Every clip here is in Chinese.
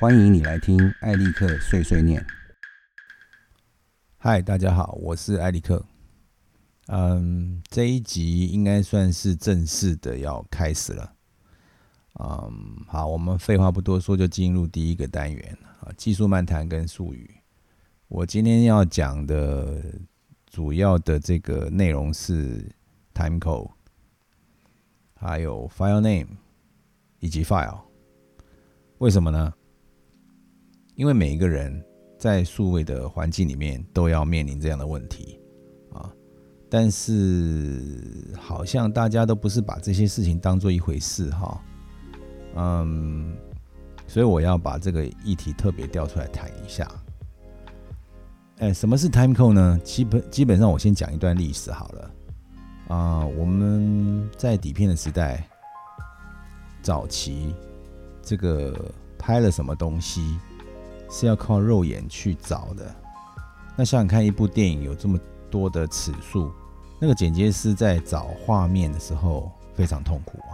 欢迎你来听艾利克碎碎念。嗨，大家好，我是艾利克。嗯，这一集应该算是正式的要开始了。嗯，好，我们废话不多说，就进入第一个单元啊，技术漫谈跟术语。我今天要讲的主要的这个内容是 time code，还有 file name 以及 file。为什么呢？因为每一个人在数位的环境里面都要面临这样的问题啊，但是好像大家都不是把这些事情当做一回事哈，嗯，所以我要把这个议题特别调出来谈一下。哎，什么是 time code 呢？基本基本上我先讲一段历史好了啊，我们在底片的时代早期，这个拍了什么东西？是要靠肉眼去找的。那想想看，一部电影有这么多的尺数，那个剪接师在找画面的时候非常痛苦啊。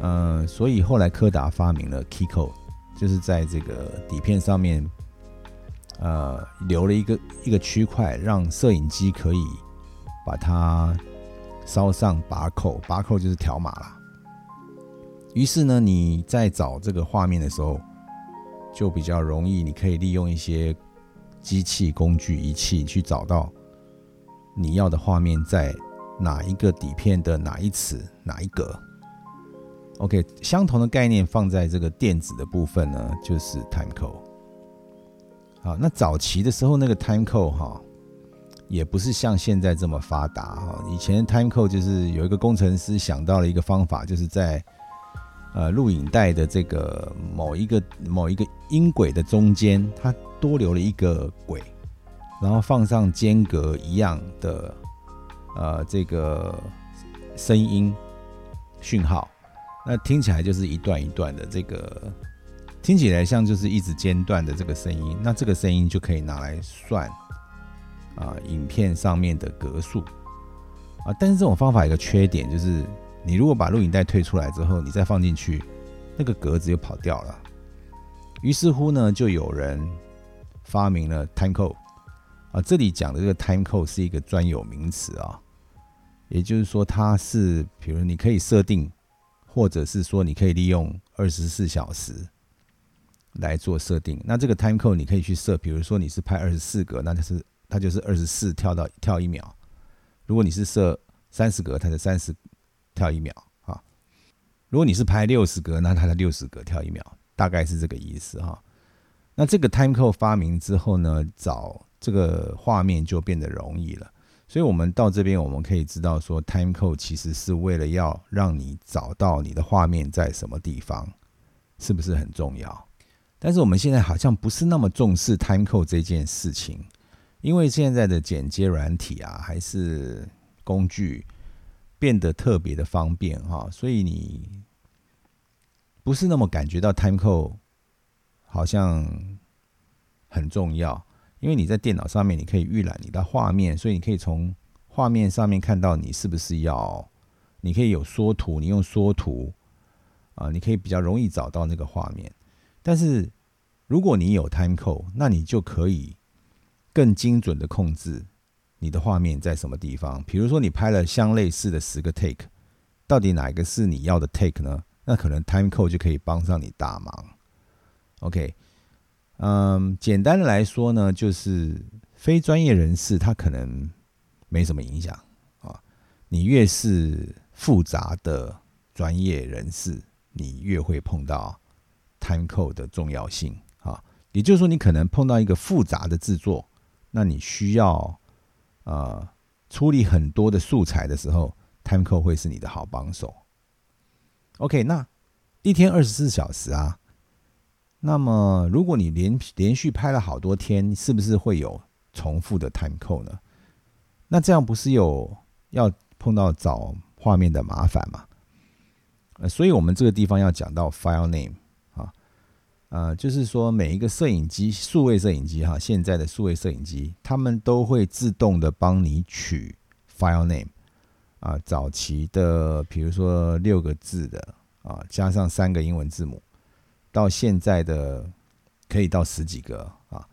嗯，所以后来柯达发明了 Key Code，就是在这个底片上面，呃，留了一个一个区块，让摄影机可以把它烧上把扣，把扣就是条码啦。于是呢，你在找这个画面的时候。就比较容易，你可以利用一些机器、工具、仪器去找到你要的画面在哪一个底片的哪一尺哪一格。OK，相同的概念放在这个电子的部分呢，就是 time code。好，那早期的时候那个 time code 哈，也不是像现在这么发达哈。以前 time code 就是有一个工程师想到了一个方法，就是在呃，录影带的这个某一个某一个音轨的中间，它多留了一个轨，然后放上间隔一样的呃这个声音讯号，那听起来就是一段一段的这个，听起来像就是一直间断的这个声音，那这个声音就可以拿来算啊影片上面的格数啊，但是这种方法有个缺点就是。你如果把录影带退出来之后，你再放进去，那个格子又跑掉了。于是乎呢，就有人发明了 time code 啊。这里讲的这个 time code 是一个专有名词啊，也就是说，它是比如你可以设定，或者是说你可以利用二十四小时来做设定。那这个 time code 你可以去设，比如说你是拍二十四格，那就是它就是二十四跳到跳一秒。如果你是设三十格，它就三十。跳一秒啊！如果你是拍六十格，那它的六十格跳一秒，大概是这个意思哈。那这个 time code 发明之后呢，找这个画面就变得容易了。所以，我们到这边我们可以知道说，time code 其实是为了要让你找到你的画面在什么地方，是不是很重要？但是我们现在好像不是那么重视 time code 这件事情，因为现在的剪接软体啊，还是工具。变得特别的方便哈，所以你不是那么感觉到 time code 好像很重要，因为你在电脑上面你可以预览你的画面，所以你可以从画面上面看到你是不是要，你可以有缩图，你用缩图啊，你可以比较容易找到那个画面。但是如果你有 time code，那你就可以更精准的控制。你的画面在什么地方？比如说，你拍了相类似的十个 take，到底哪一个是你要的 take 呢？那可能 time code 就可以帮上你大忙。OK，嗯，简单的来说呢，就是非专业人士他可能没什么影响啊。你越是复杂的专业人士，你越会碰到 time code 的重要性啊。也就是说，你可能碰到一个复杂的制作，那你需要。呃，处理很多的素材的时候，time code 会是你的好帮手。OK，那一天二十四小时啊，那么如果你连连续拍了好多天，是不是会有重复的 time code 呢？那这样不是有要碰到找画面的麻烦吗？呃，所以我们这个地方要讲到 file name。呃，就是说每一个摄影机，数位摄影机哈，现在的数位摄影机，他们都会自动的帮你取 file name 啊。早期的，比如说六个字的啊，加上三个英文字母，到现在的可以到十几个啊，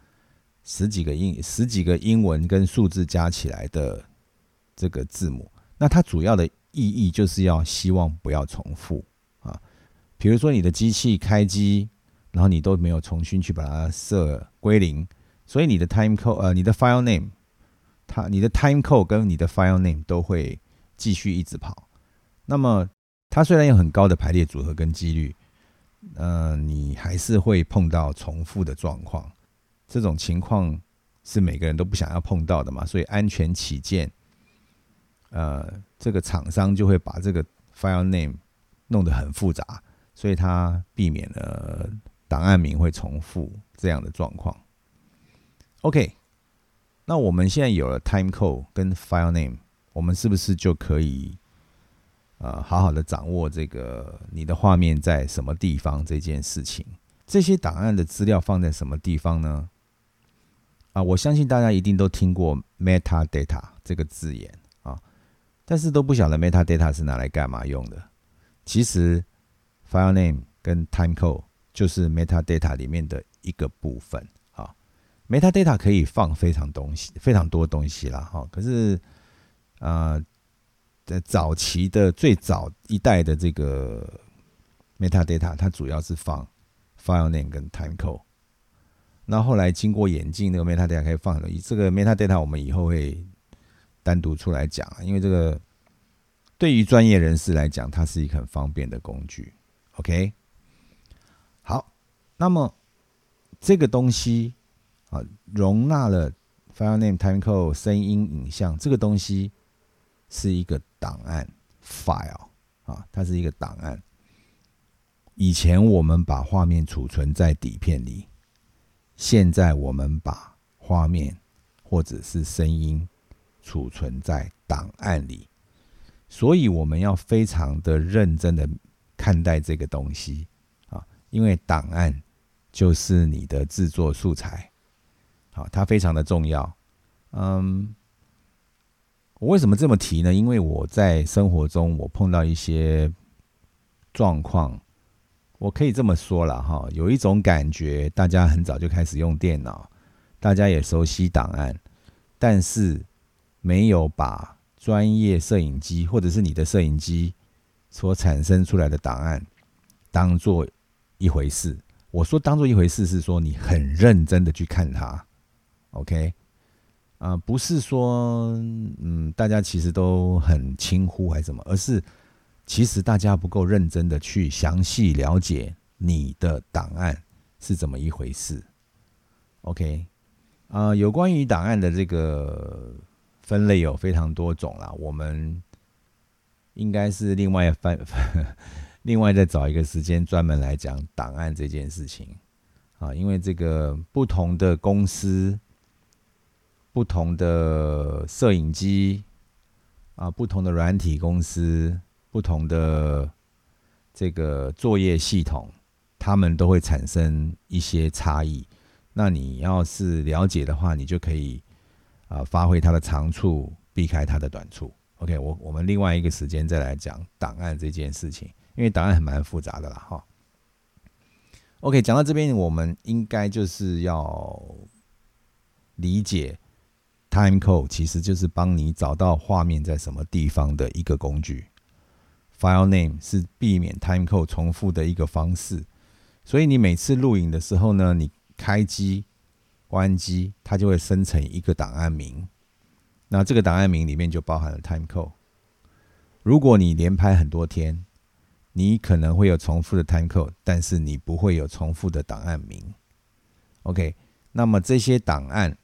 十几个英十几个英文跟数字加起来的这个字母。那它主要的意义就是要希望不要重复啊。比如说你的机器开机，然后你都没有重新去把它设归零，所以你的 time code 呃，你的 file name，它你的 time code 跟你的 file name 都会继续一直跑。那么它虽然有很高的排列组合跟几率，呃，你还是会碰到重复的状况。这种情况是每个人都不想要碰到的嘛，所以安全起见，呃，这个厂商就会把这个 file name 弄得很复杂，所以它避免了档案名会重复这样的状况。OK，那我们现在有了 time code 跟 file name，我们是不是就可以？呃，好好的掌握这个你的画面在什么地方这件事情，这些档案的资料放在什么地方呢？啊，我相信大家一定都听过 metadata 这个字眼啊，但是都不晓得 metadata 是拿来干嘛用的。其实 file name 跟 time code 就是 metadata 里面的一个部分啊。metadata 可以放非常东西，非常多东西啦，哈。可是，呃。在早期的最早一代的这个 metadata，它主要是放 file name 跟 time code。那后来经过演进，那个 metadata 可以放很多。这个 metadata 我们以后会单独出来讲，因为这个对于专业人士来讲，它是一个很方便的工具。OK，那么这个东西啊，容纳了 file name、time code、声音、影像这个东西。是一个档案 file 啊，它是一个档案。以前我们把画面储存在底片里，现在我们把画面或者是声音储存在档案里，所以我们要非常的认真的看待这个东西啊，因为档案就是你的制作素材，好，它非常的重要，嗯。我为什么这么提呢？因为我在生活中我碰到一些状况，我可以这么说了哈，有一种感觉，大家很早就开始用电脑，大家也熟悉档案，但是没有把专业摄影机或者是你的摄影机所产生出来的档案当做一回事。我说当做一回事，是说你很认真的去看它，OK。啊，不是说，嗯，大家其实都很轻忽还是什么，而是其实大家不够认真的去详细了解你的档案是怎么一回事。OK，啊，有关于档案的这个分类有非常多种啦，我们应该是另外翻，另外再找一个时间专门来讲档案这件事情啊，因为这个不同的公司。不同的摄影机啊，不同的软体公司，不同的这个作业系统，他们都会产生一些差异。那你要是了解的话，你就可以啊发挥它的长处，避开它的短处。OK，我我们另外一个时间再来讲档案这件事情，因为档案还蛮复杂的啦，哈。OK，讲到这边，我们应该就是要理解。Time code 其实就是帮你找到画面在什么地方的一个工具，File name 是避免 time code 重复的一个方式。所以你每次录影的时候呢，你开机、关机，它就会生成一个档案名。那这个档案名里面就包含了 time code。如果你连拍很多天，你可能会有重复的 time code，但是你不会有重复的档案名。OK，那么这些档案。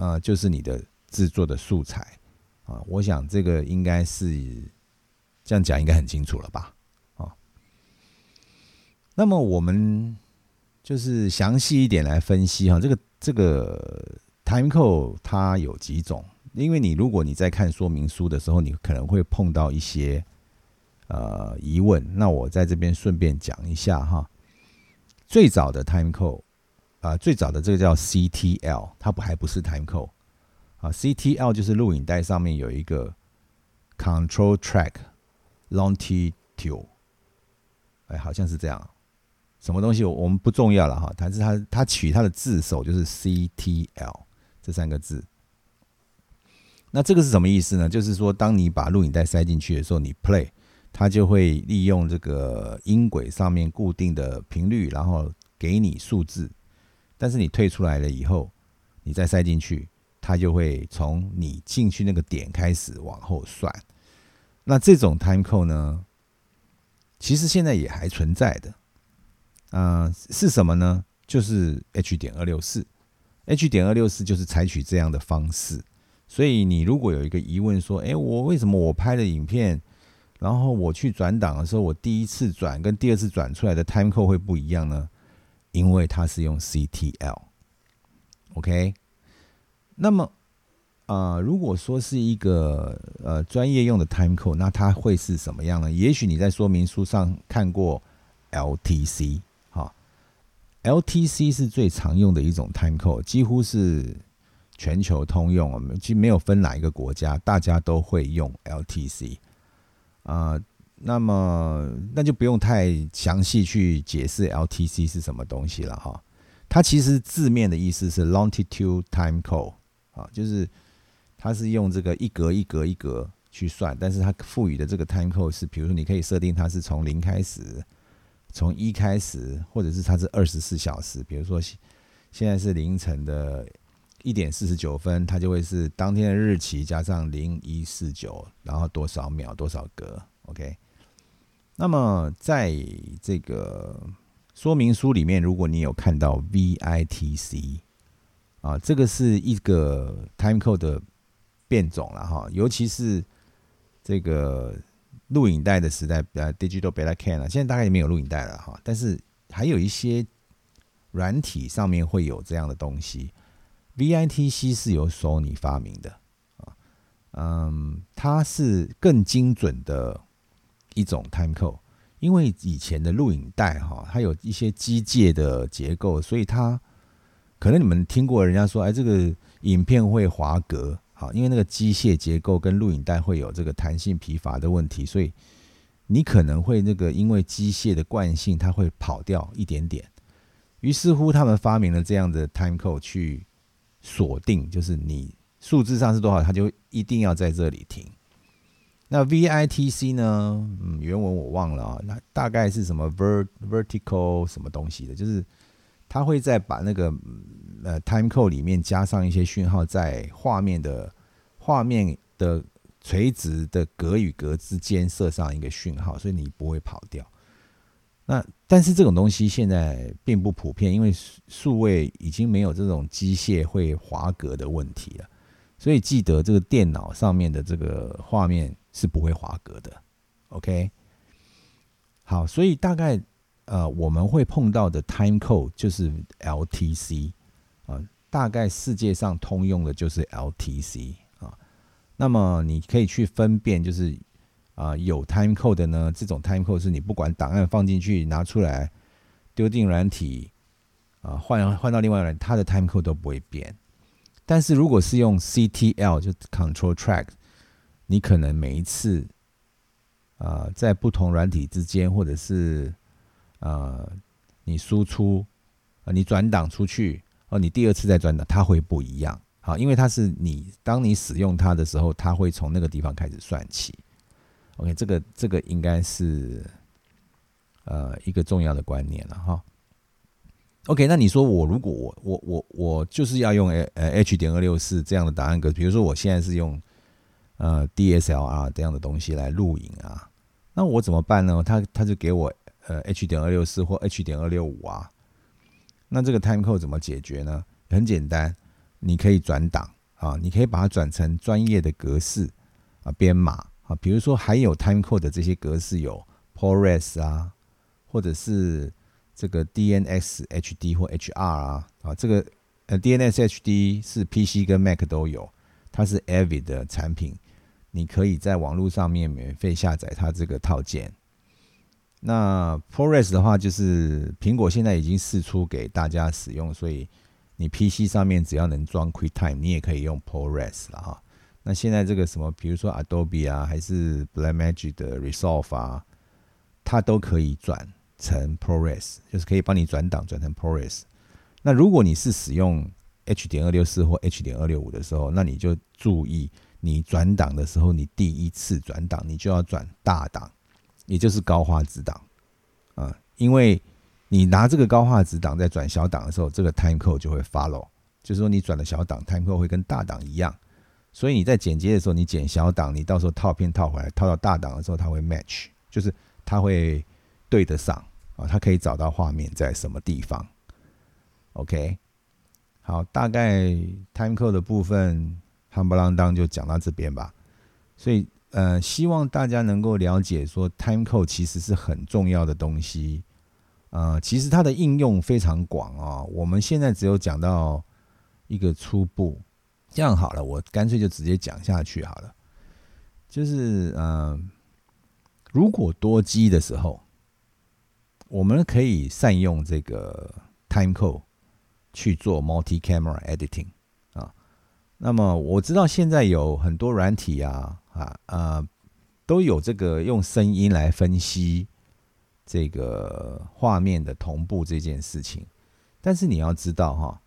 呃，就是你的制作的素材啊，我想这个应该是这样讲，应该很清楚了吧？啊，那么我们就是详细一点来分析哈，这个这个 time code 它有几种？因为你如果你在看说明书的时候，你可能会碰到一些呃疑问，那我在这边顺便讲一下哈，最早的 time code。啊，最早的这个叫 CTL，它不还不是 time code 啊？CTL 就是录影带上面有一个 control track longitude，哎，好像是这样。什么东西，我们不重要了哈。但是它它取它的字首就是 CTL 这三个字。那这个是什么意思呢？就是说，当你把录影带塞进去的时候，你 play，它就会利用这个音轨上面固定的频率，然后给你数字。但是你退出来了以后，你再塞进去，它就会从你进去那个点开始往后算。那这种 time code 呢，其实现在也还存在的。啊，是什么呢？就是 H 点二六四，H 点二六四就是采取这样的方式。所以你如果有一个疑问说，哎，我为什么我拍的影片，然后我去转档的时候，我第一次转跟第二次转出来的 time code 会不一样呢？因为它是用 CTL，OK。那么，啊，如果说是一个呃专业用的 time code，那它会是什么样呢？也许你在说明书上看过 LTC，哈，LTC 是最常用的一种 time code，几乎是。全球通用，我们其实没有分哪一个国家，大家都会用 LTC 啊。那么那就不用太详细去解释 LTC 是什么东西了哈。它其实字面的意思是 longitude time code 啊，就是它是用这个一格一格一格去算，但是它赋予的这个 time code 是，比如说你可以设定它是从零开始，从一开始，或者是它是二十四小时，比如说现在是凌晨的。一点四十九分，它就会是当天的日期加上零一四九，然后多少秒多少格，OK。那么在这个说明书里面，如果你有看到 VITC 啊，这个是一个 time code 的变种了哈，尤其是这个录影带的时代，呃，digital beta can 啊，现在大概也没有录影带了哈，但是还有一些软体上面会有这样的东西。VITC 是由索尼发明的啊，嗯，它是更精准的一种 time code，因为以前的录影带哈，它有一些机械的结构，所以它可能你们听过人家说，哎，这个影片会滑格，好，因为那个机械结构跟录影带会有这个弹性疲乏的问题，所以你可能会那个因为机械的惯性，它会跑掉一点点。于是乎，他们发明了这样的 time code 去。锁定就是你数字上是多少，它就一定要在这里停。那 VITC 呢？嗯，原文我忘了啊。那大概是什么 vert vertical 什么东西的？就是它会在把那个呃 time code 里面加上一些讯号，在画面的画面的垂直的格与格之间设上一个讯号，所以你不会跑掉。那但是这种东西现在并不普遍，因为数位已经没有这种机械会划格的问题了，所以记得这个电脑上面的这个画面是不会划格的。OK，好，所以大概呃我们会碰到的 time code 就是 LTC 啊，大概世界上通用的就是 LTC 啊，那么你可以去分辨就是。啊，有 time code 的呢？这种 time code 是你不管档案放进去、拿出来、丢进软体，啊，换换到另外人，它的 time code 都不会变。但是如果是用 CTL 就 control track，你可能每一次，啊，在不同软体之间，或者是呃，你输出啊，你转档出去，哦，你第二次再转档，它会不一样。好，因为它是你当你使用它的时候，它会从那个地方开始算起。OK，这个这个应该是呃一个重要的观念了哈。OK，那你说我如果我我我我就是要用呃 H 点二六四这样的答案格，比如说我现在是用呃 DSLR 这样的东西来录影啊，那我怎么办呢？他他就给我呃 H 点二六四或 H 点二六五啊，那这个 time code 怎么解决呢？很简单，你可以转档啊，你可以把它转成专业的格式啊编码。啊，比如说还有 timecode 的这些格式有 ProRes 啊，或者是这个 DNS HD 或 HR 啊，啊，这个呃 DNS HD 是 PC 跟 Mac 都有，它是 Avid 的产品，你可以在网络上面免费下载它这个套件。那 ProRes 的话，就是苹果现在已经试出给大家使用，所以你 PC 上面只要能装 QuickTime，你也可以用 ProRes 了哈。那现在这个什么，比如说 Adobe 啊，还是 Blackmagic 的 Resolve 啊，它都可以转成 ProRes，就是可以帮你转档转成 ProRes。那如果你是使用 H 点二六四或 H 点二六五的时候，那你就注意，你转档的时候，你第一次转档，你就要转大档，也就是高画质档啊，因为你拿这个高画质档在转小档的时候，这个 time code 就会 follow，就是说你转的小档 time code 会跟大档一样，所以你在剪接的时候，你剪小档，你到时候套片套回来，套到大档的时候，它会 match，就是它会对得上啊，它可以找到画面在什么地方，OK。好，大概 time code 的部分，夯不啷当就讲到这边吧。所以，呃，希望大家能够了解，说 time code 其实是很重要的东西。呃，其实它的应用非常广啊。我们现在只有讲到一个初步，这样好了，我干脆就直接讲下去好了。就是，嗯，如果多机的时候，我们可以善用这个 time code。去做 multi camera editing 啊，那么我知道现在有很多软体啊啊呃都有这个用声音来分析这个画面的同步这件事情，但是你要知道哈，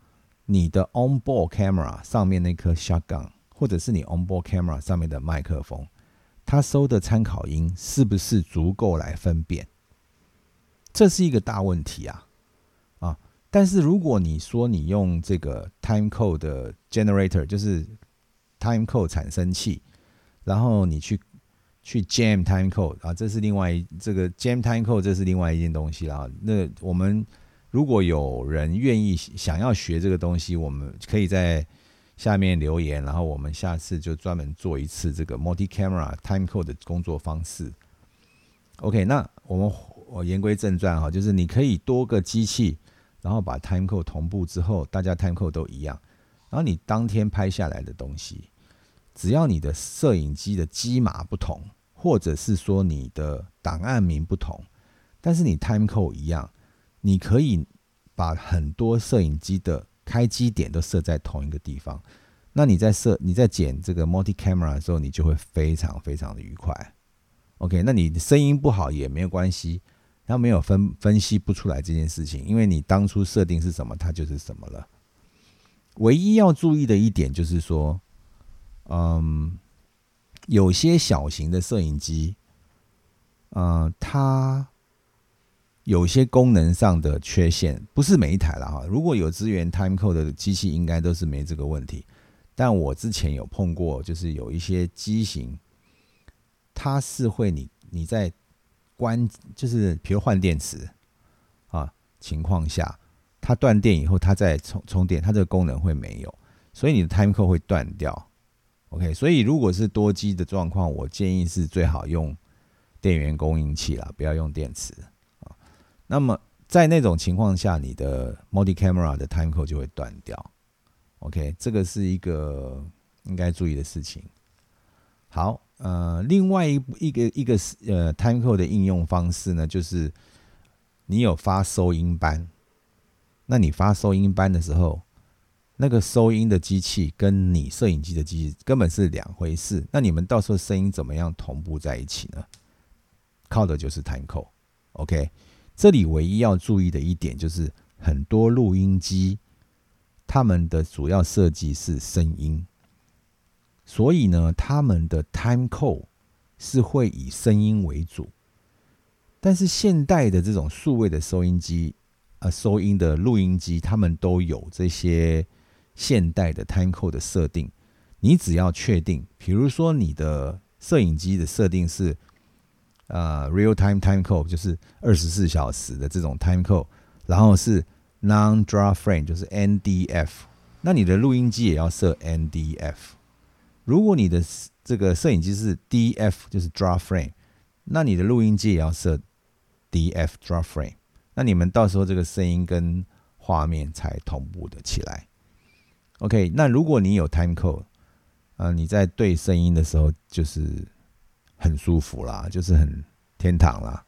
你的 onboard camera 上面那颗 shotgun，或者是你 onboard camera 上面的麦克风，它收的参考音是不是足够来分辨？这是一个大问题啊。啊但是如果你说你用这个 time code 的 generator，就是 time code 产生器，然后你去去 jam time code 啊，这是另外一这个 jam time code，这是另外一件东西了。那我们如果有人愿意想要学这个东西，我们可以在下面留言，然后我们下次就专门做一次这个 multi camera time code 的工作方式。OK，那我们我言归正传哈，就是你可以多个机器。然后把 time code 同步之后，大家 time code 都一样。然后你当天拍下来的东西，只要你的摄影机的机码不同，或者是说你的档案名不同，但是你 time code 一样，你可以把很多摄影机的开机点都设在同一个地方。那你在设你在剪这个 multi camera 的时候，你就会非常非常的愉快。OK，那你声音不好也没有关系。他没有分分析不出来这件事情，因为你当初设定是什么，它就是什么了。唯一要注意的一点就是说，嗯，有些小型的摄影机，嗯，它有些功能上的缺陷，不是每一台了哈。如果有资源 time code 的机器，应该都是没这个问题。但我之前有碰过，就是有一些机型，它是会你你在。关就是，比如换电池啊情况下，它断电以后，它再充充电，它这个功能会没有，所以你的 time code 会断掉。OK，所以如果是多机的状况，我建议是最好用电源供应器啦，不要用电池。那么在那种情况下，你的 multi camera 的 time code 就会断掉。OK，这个是一个应该注意的事情。好。呃，另外一一个一个呃，time code 的应用方式呢，就是你有发收音班，那你发收音班的时候，那个收音的机器跟你摄影机的机器根本是两回事。那你们到时候声音怎么样同步在一起呢？靠的就是 time code。OK，这里唯一要注意的一点就是，很多录音机他们的主要设计是声音。所以呢，他们的 time code 是会以声音为主，但是现代的这种数位的收音机，呃，收音的录音机，他们都有这些现代的 time code 的设定。你只要确定，比如说你的摄影机的设定是呃 real time time code，就是二十四小时的这种 time code，然后是 non draw frame，就是 NDF，那你的录音机也要设 NDF。如果你的这个摄影机是 DF，就是 Draw Frame，那你的录音机也要设 DF Draw Frame，那你们到时候这个声音跟画面才同步的起来。OK，那如果你有 Time Code，呃，你在对声音的时候就是很舒服啦，就是很天堂啦。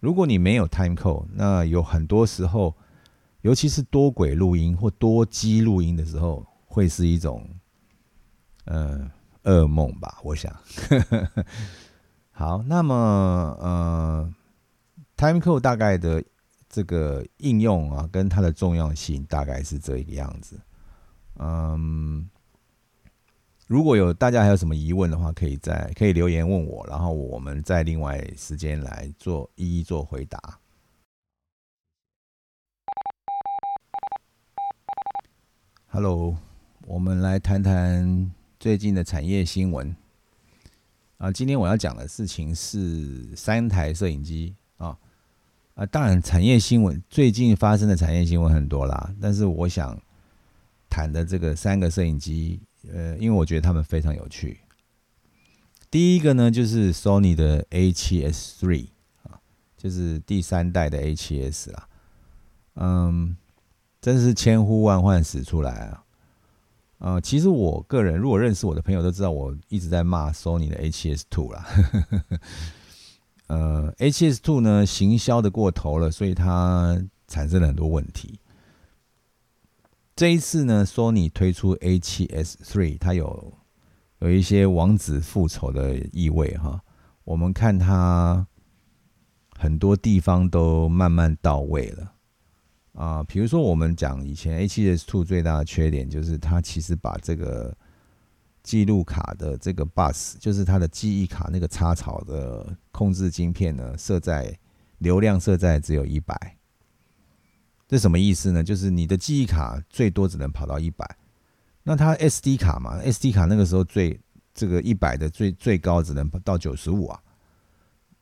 如果你没有 Time Code，那有很多时候，尤其是多轨录音或多机录音的时候，会是一种。嗯，噩梦吧，我想。好，那么呃，Time Code 大概的这个应用啊，跟它的重要性大概是这个样子。嗯，如果有大家还有什么疑问的话，可以在可以留言问我，然后我们再另外时间来做一一做回答。Hello，我们来谈谈最近的产业新闻。啊，今天我要讲的事情是三台摄影机啊啊，当然产业新闻最近发生的产业新闻很多啦，但是我想谈的这个三个摄影机，呃，因为我觉得他们非常有趣。第一个呢，就是 Sony 的 A7S III 啊，就是第三代的 A7S 啦，嗯，真是千呼万唤始出来啊。呃，其实我个人如果认识我的朋友都知道，我一直在骂 Sony 的 A7S2 啦。呃，A7S2 呢行销的过头了，所以它产生了很多问题。这一次呢，Sony 推出 A7S3，它有有一些王子复仇的意味哈。我们看它很多地方都慢慢到位了。啊，比如说我们讲以前 A7S Two 最大的缺点就是它其实把这个记录卡的这个 bus，就是它的记忆卡那个插槽的控制晶片呢，设在流量设在只有一百。这什么意思呢？就是你的记忆卡最多只能跑到一百，那它 SD 卡嘛，SD 卡那个时候最这个一百的最最高只能到九十五啊。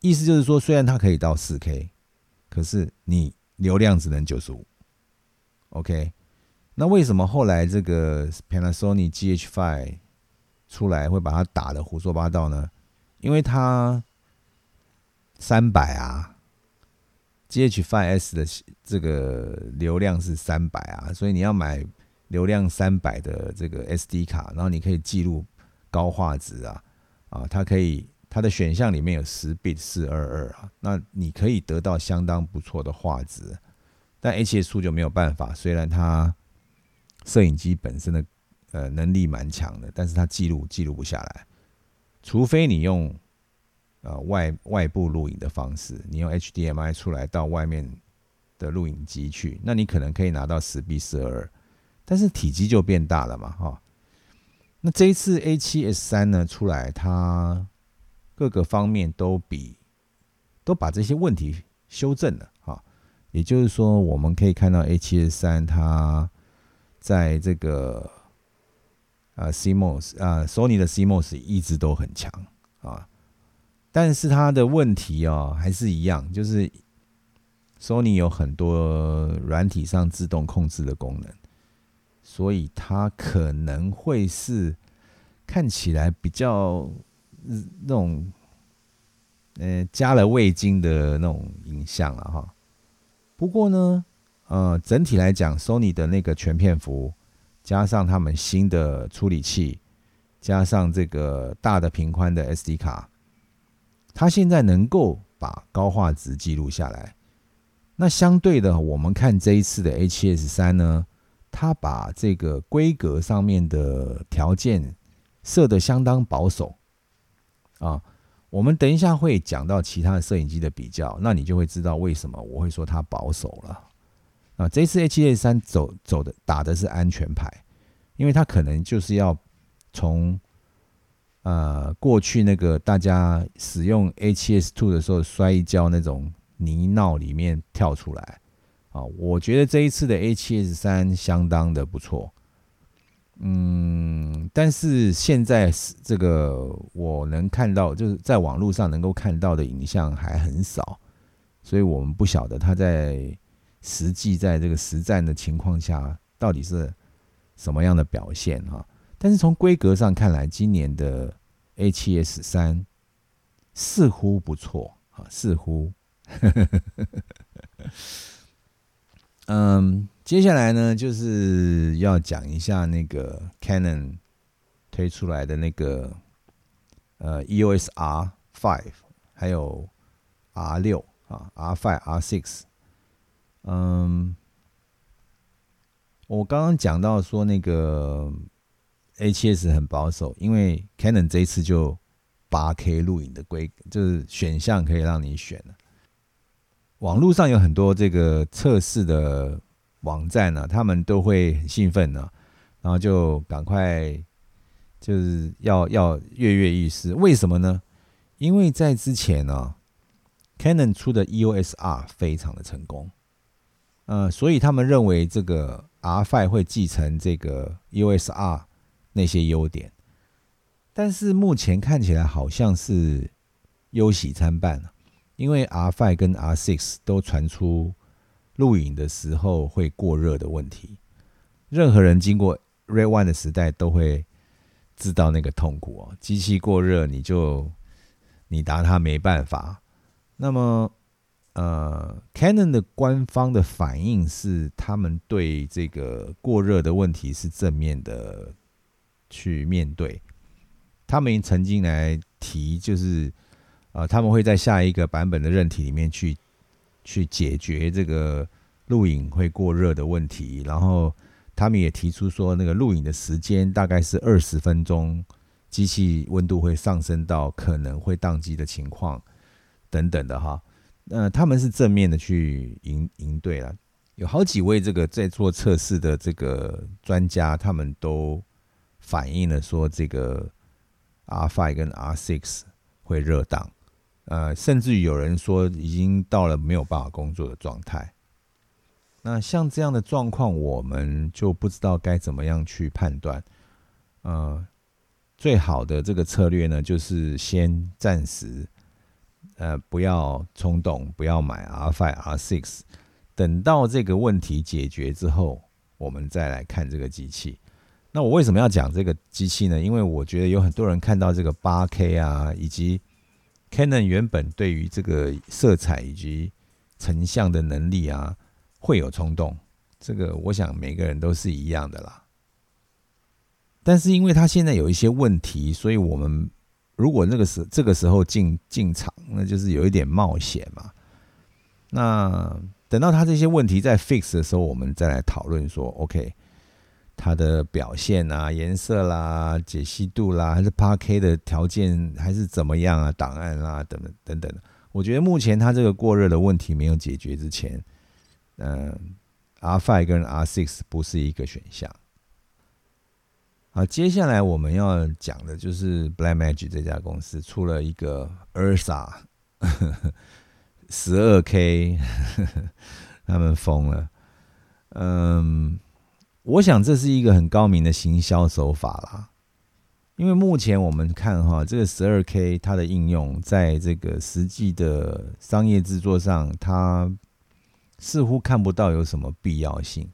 意思就是说，虽然它可以到四 K，可是你。流量只能九十五，OK，那为什么后来这个 Panasonic GH5 出来会把它打的胡说八道呢？因为它三百啊，GH5S 的这个流量是三百啊，所以你要买流量三百的这个 SD 卡，然后你可以记录高画质啊，啊，它可以。它的选项里面有十 bit 四二二啊，那你可以得到相当不错的画质，但 H S 就没有办法。虽然它摄影机本身的呃能力蛮强的，但是它记录记录不下来，除非你用呃外外部录影的方式，你用 H D M I 出来到外面的录影机去，那你可能可以拿到十 B 四二，但是体积就变大了嘛，哈。那这一次 A 七 S 三呢出来，它各个方面都比都把这些问题修正了啊，也就是说，我们可以看到 A 七 S 三它在这个啊 CMOS 啊索尼的 CMOS 一直都很强啊，但是它的问题哦还是一样，就是 Sony 有很多软体上自动控制的功能，所以它可能会是看起来比较。那种，呃，加了味精的那种影像了哈。不过呢，呃，整体来讲，Sony 的那个全片幅，加上他们新的处理器，加上这个大的频宽的 SD 卡，它现在能够把高画质记录下来。那相对的，我们看这一次的 A7S 三呢，它把这个规格上面的条件设得相当保守。啊，我们等一下会讲到其他的摄影机的比较，那你就会知道为什么我会说它保守了。啊，这次 A7S 三走走的打的是安全牌，因为它可能就是要从呃过去那个大家使用 A7S Two 的时候摔一跤那种泥淖里面跳出来。啊，我觉得这一次的 A7S 三相当的不错。嗯，但是现在这个我能看到，就是在网络上能够看到的影像还很少，所以我们不晓得它在实际在这个实战的情况下到底是什么样的表现哈。但是从规格上看来，今年的 A7S 三似乎不错啊，似乎。嗯。接下来呢，就是要讲一下那个 Canon 推出来的那个呃 EOS R Five，还有 R 六啊 R Five R Six。嗯，我刚刚讲到说那个 A7S 很保守，因为 Canon 这一次就八 K 录影的规，就是选项可以让你选。网络上有很多这个测试的网站呢，他们都会很兴奋呢，然后就赶快就是要要跃跃欲试。为什么呢？因为在之前呢，Canon 出的 EOS R 非常的成功，呃，所以他们认为这个 R5 会继承这个 EOS R 那些优点，但是目前看起来好像是忧喜参半了。因为 R5 跟 R6 都传出录影的时候会过热的问题，任何人经过 Red One 的时代都会知道那个痛苦哦。机器过热，你就你拿它没办法。那么，呃，Canon 的官方的反应是，他们对这个过热的问题是正面的去面对。他们曾经来提，就是。啊，他们会在下一个版本的韧体里面去去解决这个录影会过热的问题，然后他们也提出说，那个录影的时间大概是二十分钟，机器温度会上升到可能会宕机的情况等等的哈。那他们是正面的去应应对了，有好几位这个在做测试的这个专家，他们都反映了说，这个 R5 跟 R6 会热档。呃，甚至有人说已经到了没有办法工作的状态。那像这样的状况，我们就不知道该怎么样去判断。呃，最好的这个策略呢，就是先暂时，呃，不要冲动，不要买 R five、R six，等到这个问题解决之后，我们再来看这个机器。那我为什么要讲这个机器呢？因为我觉得有很多人看到这个八 K 啊，以及 Canon 原本对于这个色彩以及成像的能力啊，会有冲动。这个我想每个人都是一样的啦。但是因为它现在有一些问题，所以我们如果那个时这个时候进进场，那就是有一点冒险嘛。那等到它这些问题在 fix 的时候，我们再来讨论说，OK。它的表现啊，颜色啦，解析度啦，还是 8K 的条件，还是怎么样啊？档案啊，等等等等。我觉得目前它这个过热的问题没有解决之前，嗯，R5 跟 R6 不是一个选项。好，接下来我们要讲的就是 Blackmagic 这家公司出了一个 Ursa 十二 K，他们疯了，嗯。我想这是一个很高明的行销手法啦，因为目前我们看哈，这个十二 K 它的应用在这个实际的商业制作上，它似乎看不到有什么必要性。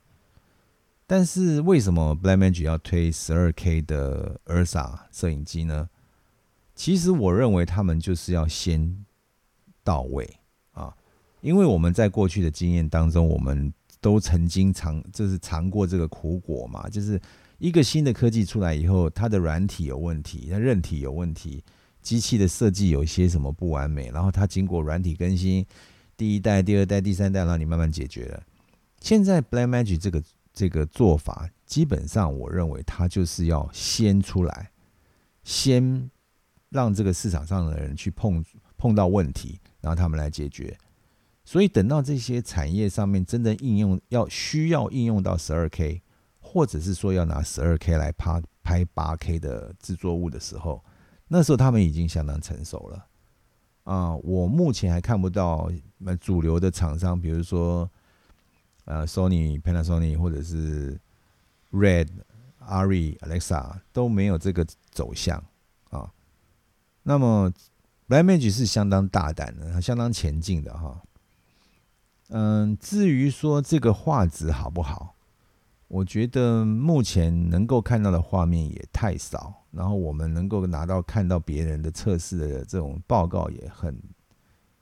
但是为什么 Blackmagic 要推十二 K 的 Ursa 摄影机呢？其实我认为他们就是要先到位啊，因为我们在过去的经验当中，我们。都曾经尝，就是尝过这个苦果嘛。就是一个新的科技出来以后，它的软体有问题，它韧体有问题，机器的设计有一些什么不完美，然后它经过软体更新，第一代、第二代、第三代，让你慢慢解决了。现在 Blackmagic 这个这个做法，基本上我认为它就是要先出来，先让这个市场上的人去碰碰到问题，然后他们来解决。所以等到这些产业上面真的应用要需要应用到十二 K，或者是说要拿十二 K 来拍拍八 K 的制作物的时候，那时候他们已经相当成熟了。啊，我目前还看不到主流的厂商，比如说呃 Sony、Panasonic 或者是 Red、Arri、Alexa 都没有这个走向啊。那么 Blackmagic 是相当大胆的，相当前进的哈。嗯，至于说这个画质好不好，我觉得目前能够看到的画面也太少，然后我们能够拿到看到别人的测试的这种报告也很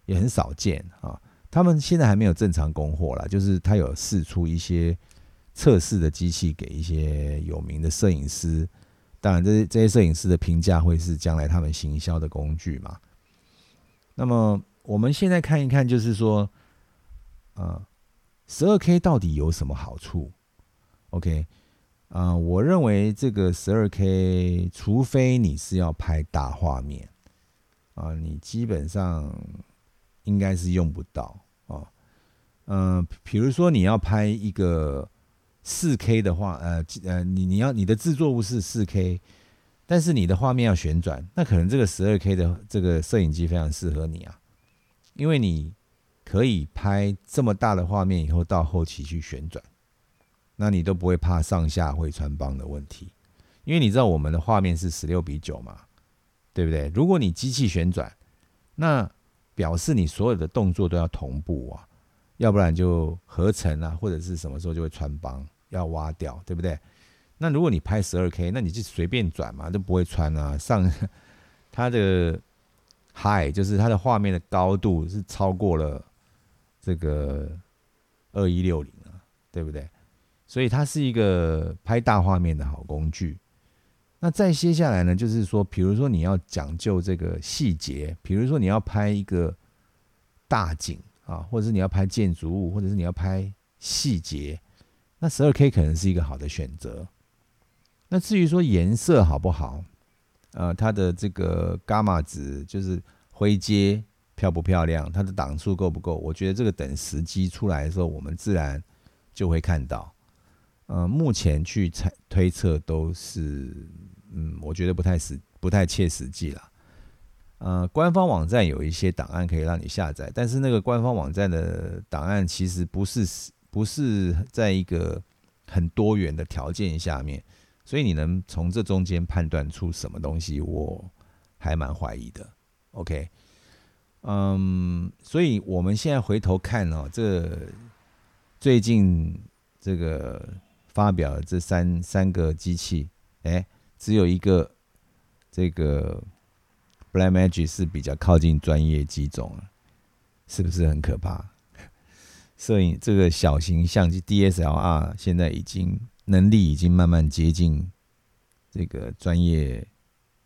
也很少见啊。他们现在还没有正常供货啦，就是他有试出一些测试的机器给一些有名的摄影师，当然这些这些摄影师的评价会是将来他们行销的工具嘛。那么我们现在看一看，就是说。啊，十二 K 到底有什么好处？OK，啊，我认为这个十二 K，除非你是要拍大画面，啊，你基本上应该是用不到哦。嗯，比如说你要拍一个四 K 的话，呃呃，你你要你的制作物是四 K，但是你的画面要旋转，那可能这个十二 K 的这个摄影机非常适合你啊，因为你可以拍这么大的画面以后到后期去旋转，那你都不会怕上下会穿帮的问题，因为你知道我们的画面是十六比九嘛，对不对？如果你机器旋转，那表示你所有的动作都要同步啊。要不然就合成啊，或者是什么时候就会穿帮，要挖掉，对不对？那如果你拍十二 K，那你就随便转嘛，都不会穿啊。上它的 high 就是它的画面的高度是超过了这个二一六零啊，对不对？所以它是一个拍大画面的好工具。那再接下来呢，就是说，比如说你要讲究这个细节，比如说你要拍一个大景。啊，或者是你要拍建筑物，或者是你要拍细节，那十二 K 可能是一个好的选择。那至于说颜色好不好，呃，它的这个伽马值就是灰阶漂不漂亮，它的档数够不够？我觉得这个等时机出来的时候，我们自然就会看到。呃，目前去猜推测都是，嗯，我觉得不太实，不太切实际了。呃，官方网站有一些档案可以让你下载，但是那个官方网站的档案其实不是不是在一个很多元的条件下面，所以你能从这中间判断出什么东西，我还蛮怀疑的。OK，嗯，所以我们现在回头看哦，这最近这个发表这三三个机器，哎，只有一个这个。Blackmagic 是比较靠近专业机种是不是很可怕？摄影这个小型相机 DSLR 现在已经能力已经慢慢接近这个专业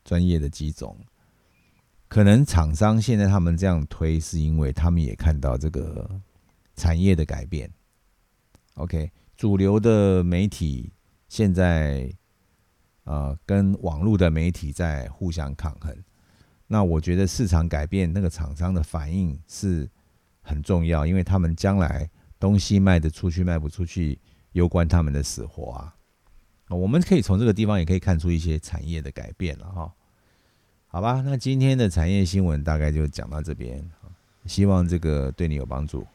专业的机种，可能厂商现在他们这样推，是因为他们也看到这个产业的改变。OK，主流的媒体现在呃跟网络的媒体在互相抗衡。那我觉得市场改变，那个厂商的反应是很重要，因为他们将来东西卖得出去卖不出去，攸关他们的死活啊。我们可以从这个地方也可以看出一些产业的改变了哈。好吧，那今天的产业新闻大概就讲到这边，希望这个对你有帮助。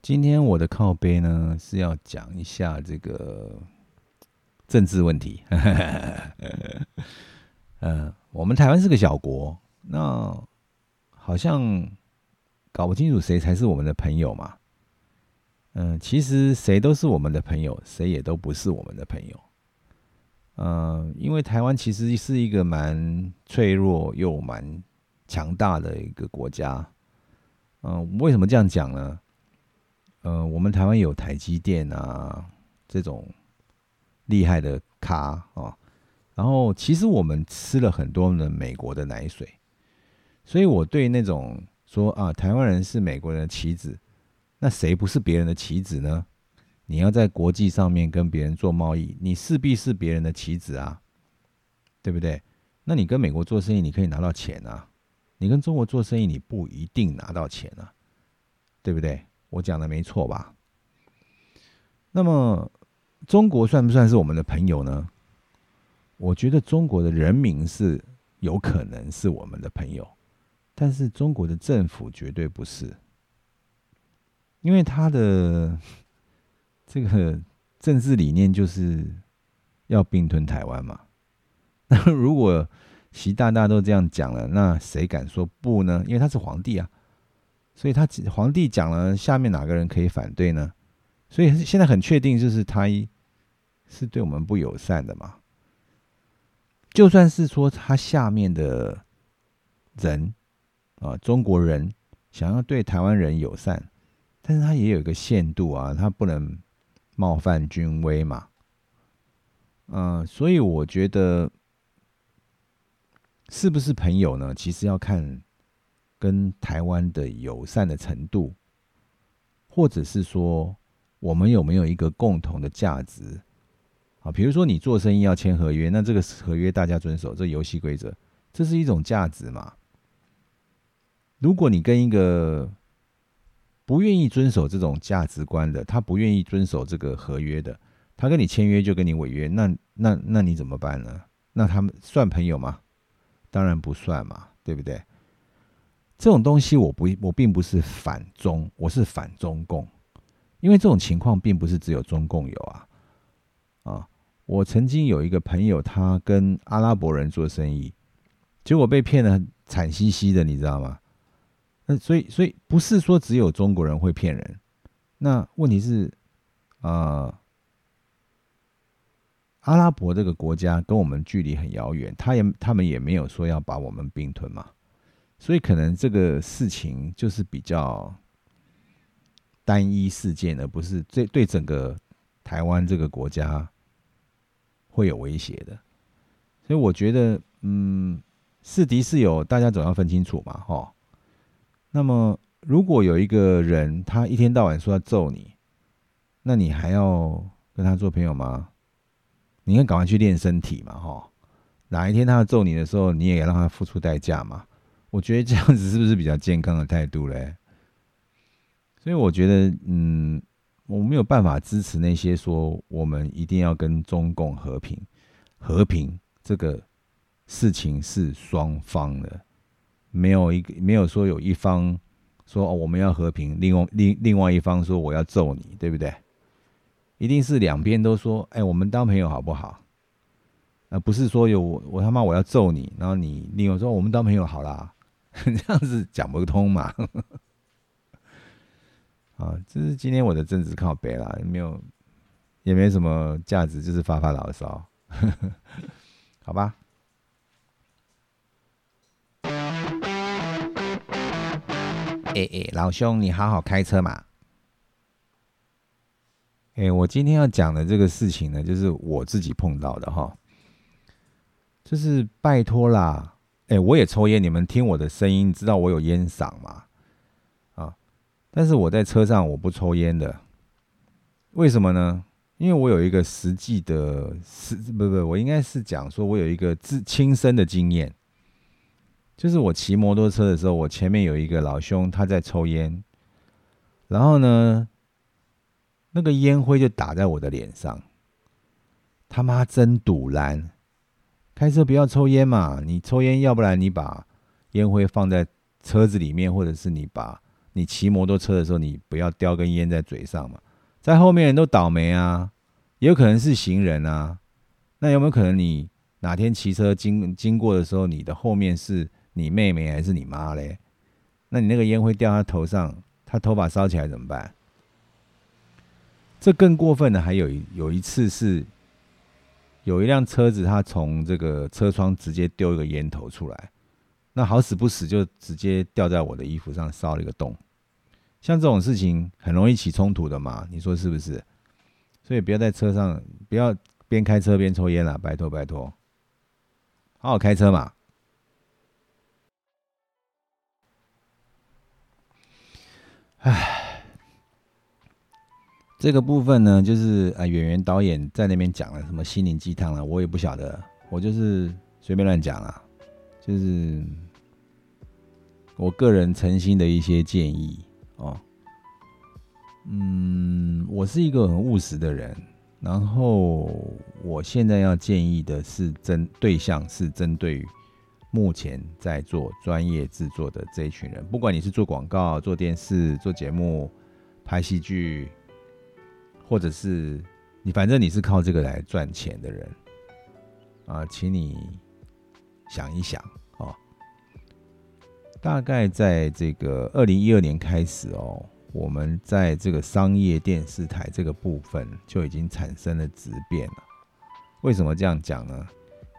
今天我的靠背呢是要讲一下这个。政治问题，嗯，我们台湾是个小国，那好像搞不清楚谁才是我们的朋友嘛。嗯，其实谁都是我们的朋友，谁也都不是我们的朋友。嗯，因为台湾其实是一个蛮脆弱又蛮强大的一个国家。嗯，为什么这样讲呢？嗯，我们台湾有台积电啊这种。厉害的咖哦，然后其实我们吃了很多的美国的奶水，所以我对那种说啊，台湾人是美国人的棋子，那谁不是别人的棋子呢？你要在国际上面跟别人做贸易，你势必是别人的棋子啊，对不对？那你跟美国做生意，你可以拿到钱啊，你跟中国做生意，你不一定拿到钱啊，对不对？我讲的没错吧？那么。中国算不算是我们的朋友呢？我觉得中国的人民是有可能是我们的朋友，但是中国的政府绝对不是，因为他的这个政治理念就是要并吞台湾嘛。那如果习大大都这样讲了，那谁敢说不呢？因为他是皇帝啊，所以他皇帝讲了，下面哪个人可以反对呢？所以现在很确定，就是他是对我们不友善的嘛？就算是说他下面的人啊，中国人想要对台湾人友善，但是他也有一个限度啊，他不能冒犯军威嘛。嗯，所以我觉得是不是朋友呢？其实要看跟台湾的友善的程度，或者是说。我们有没有一个共同的价值？啊，比如说你做生意要签合约，那这个合约大家遵守，这游戏规则这是一种价值嘛。如果你跟一个不愿意遵守这种价值观的，他不愿意遵守这个合约的，他跟你签约就跟你违约，那那那你怎么办呢？那他们算朋友吗？当然不算嘛，对不对？这种东西我不我并不是反中，我是反中共，因为这种情况并不是只有中共有啊啊！我曾经有一个朋友，他跟阿拉伯人做生意，结果被骗的惨兮兮的，你知道吗？那所以所以不是说只有中国人会骗人，那问题是啊，阿拉伯这个国家跟我们距离很遥远，他也他们也没有说要把我们并吞嘛。所以可能这个事情就是比较单一事件，而不是这对整个台湾这个国家会有威胁的。所以我觉得，嗯，是敌是友，大家总要分清楚嘛，哈。那么，如果有一个人他一天到晚说要揍你，那你还要跟他做朋友吗？你应该赶快去练身体嘛，哈。哪一天他要揍你的时候，你也让他付出代价嘛。我觉得这样子是不是比较健康的态度嘞？所以我觉得，嗯，我没有办法支持那些说我们一定要跟中共和平。和平这个事情是双方的，没有一个没有说有一方说哦我们要和平，另外另另外一方说我要揍你，对不对？一定是两边都说，哎，我们当朋友好不好？而不是说有我他妈我要揍你，然后你另外说我们当朋友好啦。这样子讲不通嘛？啊，这是今天我的政治靠背啦，也没有，也没什么价值，就是发发牢骚，好吧？哎哎，老兄，你好好开车嘛？哎，我今天要讲的这个事情呢，就是我自己碰到的哈，就是拜托啦。哎，我也抽烟，你们听我的声音知道我有烟嗓吗？啊，但是我在车上我不抽烟的，为什么呢？因为我有一个实际的，是不不，我应该是讲说我有一个自亲身的经验，就是我骑摩托车的时候，我前面有一个老兄他在抽烟，然后呢，那个烟灰就打在我的脸上，他妈真堵蓝。开车不要抽烟嘛！你抽烟，要不然你把烟灰放在车子里面，或者是你把你骑摩托车的时候，你不要叼根烟在嘴上嘛。在后面人都倒霉啊，也有可能是行人啊。那有没有可能你哪天骑车经经过的时候，你的后面是你妹妹还是你妈嘞？那你那个烟灰掉他头上，他头发烧起来怎么办？这更过分的还有有一次是。有一辆车子，他从这个车窗直接丢一个烟头出来，那好死不死就直接掉在我的衣服上，烧了一个洞。像这种事情很容易起冲突的嘛，你说是不是？所以不要在车上，不要边开车边抽烟了，拜托拜托，好好开车嘛。唉。这个部分呢，就是啊，演员导演在那边讲了什么心灵鸡汤了，我也不晓得，我就是随便乱讲啊，就是我个人诚心的一些建议哦。嗯，我是一个很务实的人，然后我现在要建议的是针对象是针对于目前在做专业制作的这一群人，不管你是做广告、做电视、做节目、拍戏剧。或者是你，反正你是靠这个来赚钱的人啊，请你想一想哦。大概在这个二零一二年开始哦，我们在这个商业电视台这个部分就已经产生了质变了。为什么这样讲呢？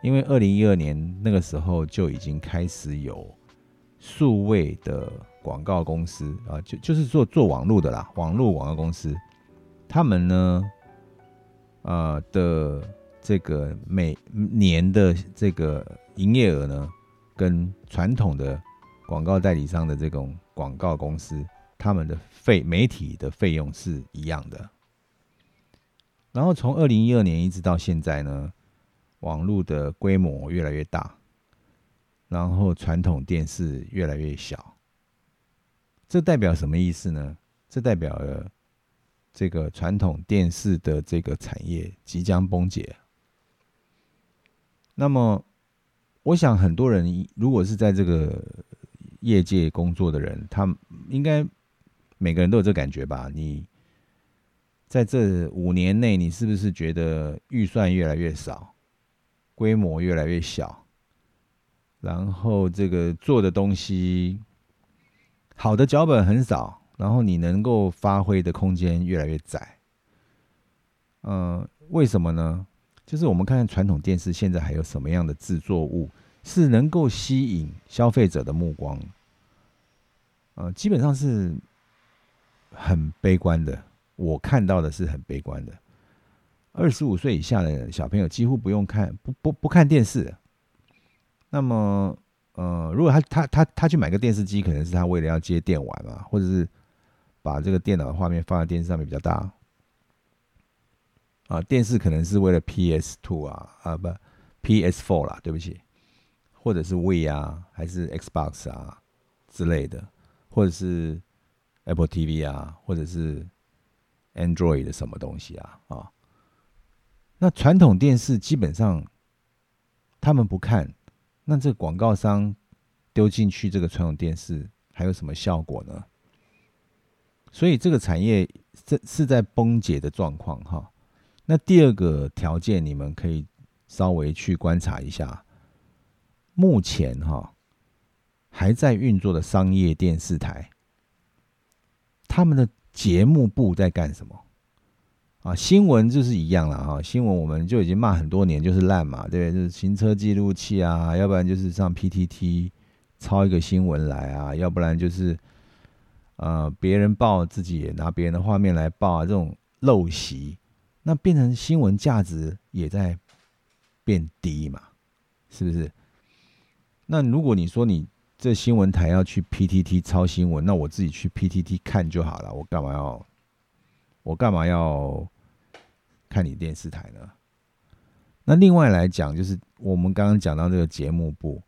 因为二零一二年那个时候就已经开始有数位的广告公司啊，就就是做做网络的啦，网络广告公司。他们呢，呃的这个每年的这个营业额呢，跟传统的广告代理商的这种广告公司，他们的费媒体的费用是一样的。然后从二零一二年一直到现在呢，网络的规模越来越大，然后传统电视越来越小。这代表什么意思呢？这代表了这个传统电视的这个产业即将崩解。那么，我想很多人如果是在这个业界工作的人，他应该每个人都有这感觉吧？你在这五年内，你是不是觉得预算越来越少，规模越来越小，然后这个做的东西？好的脚本很少，然后你能够发挥的空间越来越窄。嗯，为什么呢？就是我们看看传统电视现在还有什么样的制作物是能够吸引消费者的目光？呃，基本上是很悲观的。我看到的是很悲观的。二十五岁以下的小朋友几乎不用看，不不不看电视。那么。呃，如果他他他他去买个电视机，可能是他为了要接电玩嘛，或者是把这个电脑的画面放在电视上面比较大。啊，电视可能是为了 PS Two 啊，啊不，PS Four 啦，对不起，或者是 We 啊，还是 Xbox 啊之类的，或者是 Apple TV 啊，或者是 Android 的什么东西啊啊。那传统电视基本上他们不看。那这广告商丢进去这个传统电视还有什么效果呢？所以这个产业这是在崩解的状况哈。那第二个条件，你们可以稍微去观察一下，目前哈还在运作的商业电视台，他们的节目部在干什么？啊，新闻就是一样了哈。新闻我们就已经骂很多年，就是烂嘛，对不对？就是行车记录器啊，要不然就是上 PTT 抄一个新闻来啊，要不然就是呃别人报自己也拿别人的画面来报啊，这种陋习，那变成新闻价值也在变低嘛，是不是？那如果你说你这新闻台要去 PTT 抄新闻，那我自己去 PTT 看就好了，我干嘛要？我干嘛要看你电视台呢？那另外来讲，就是我们刚刚讲到这个节目部，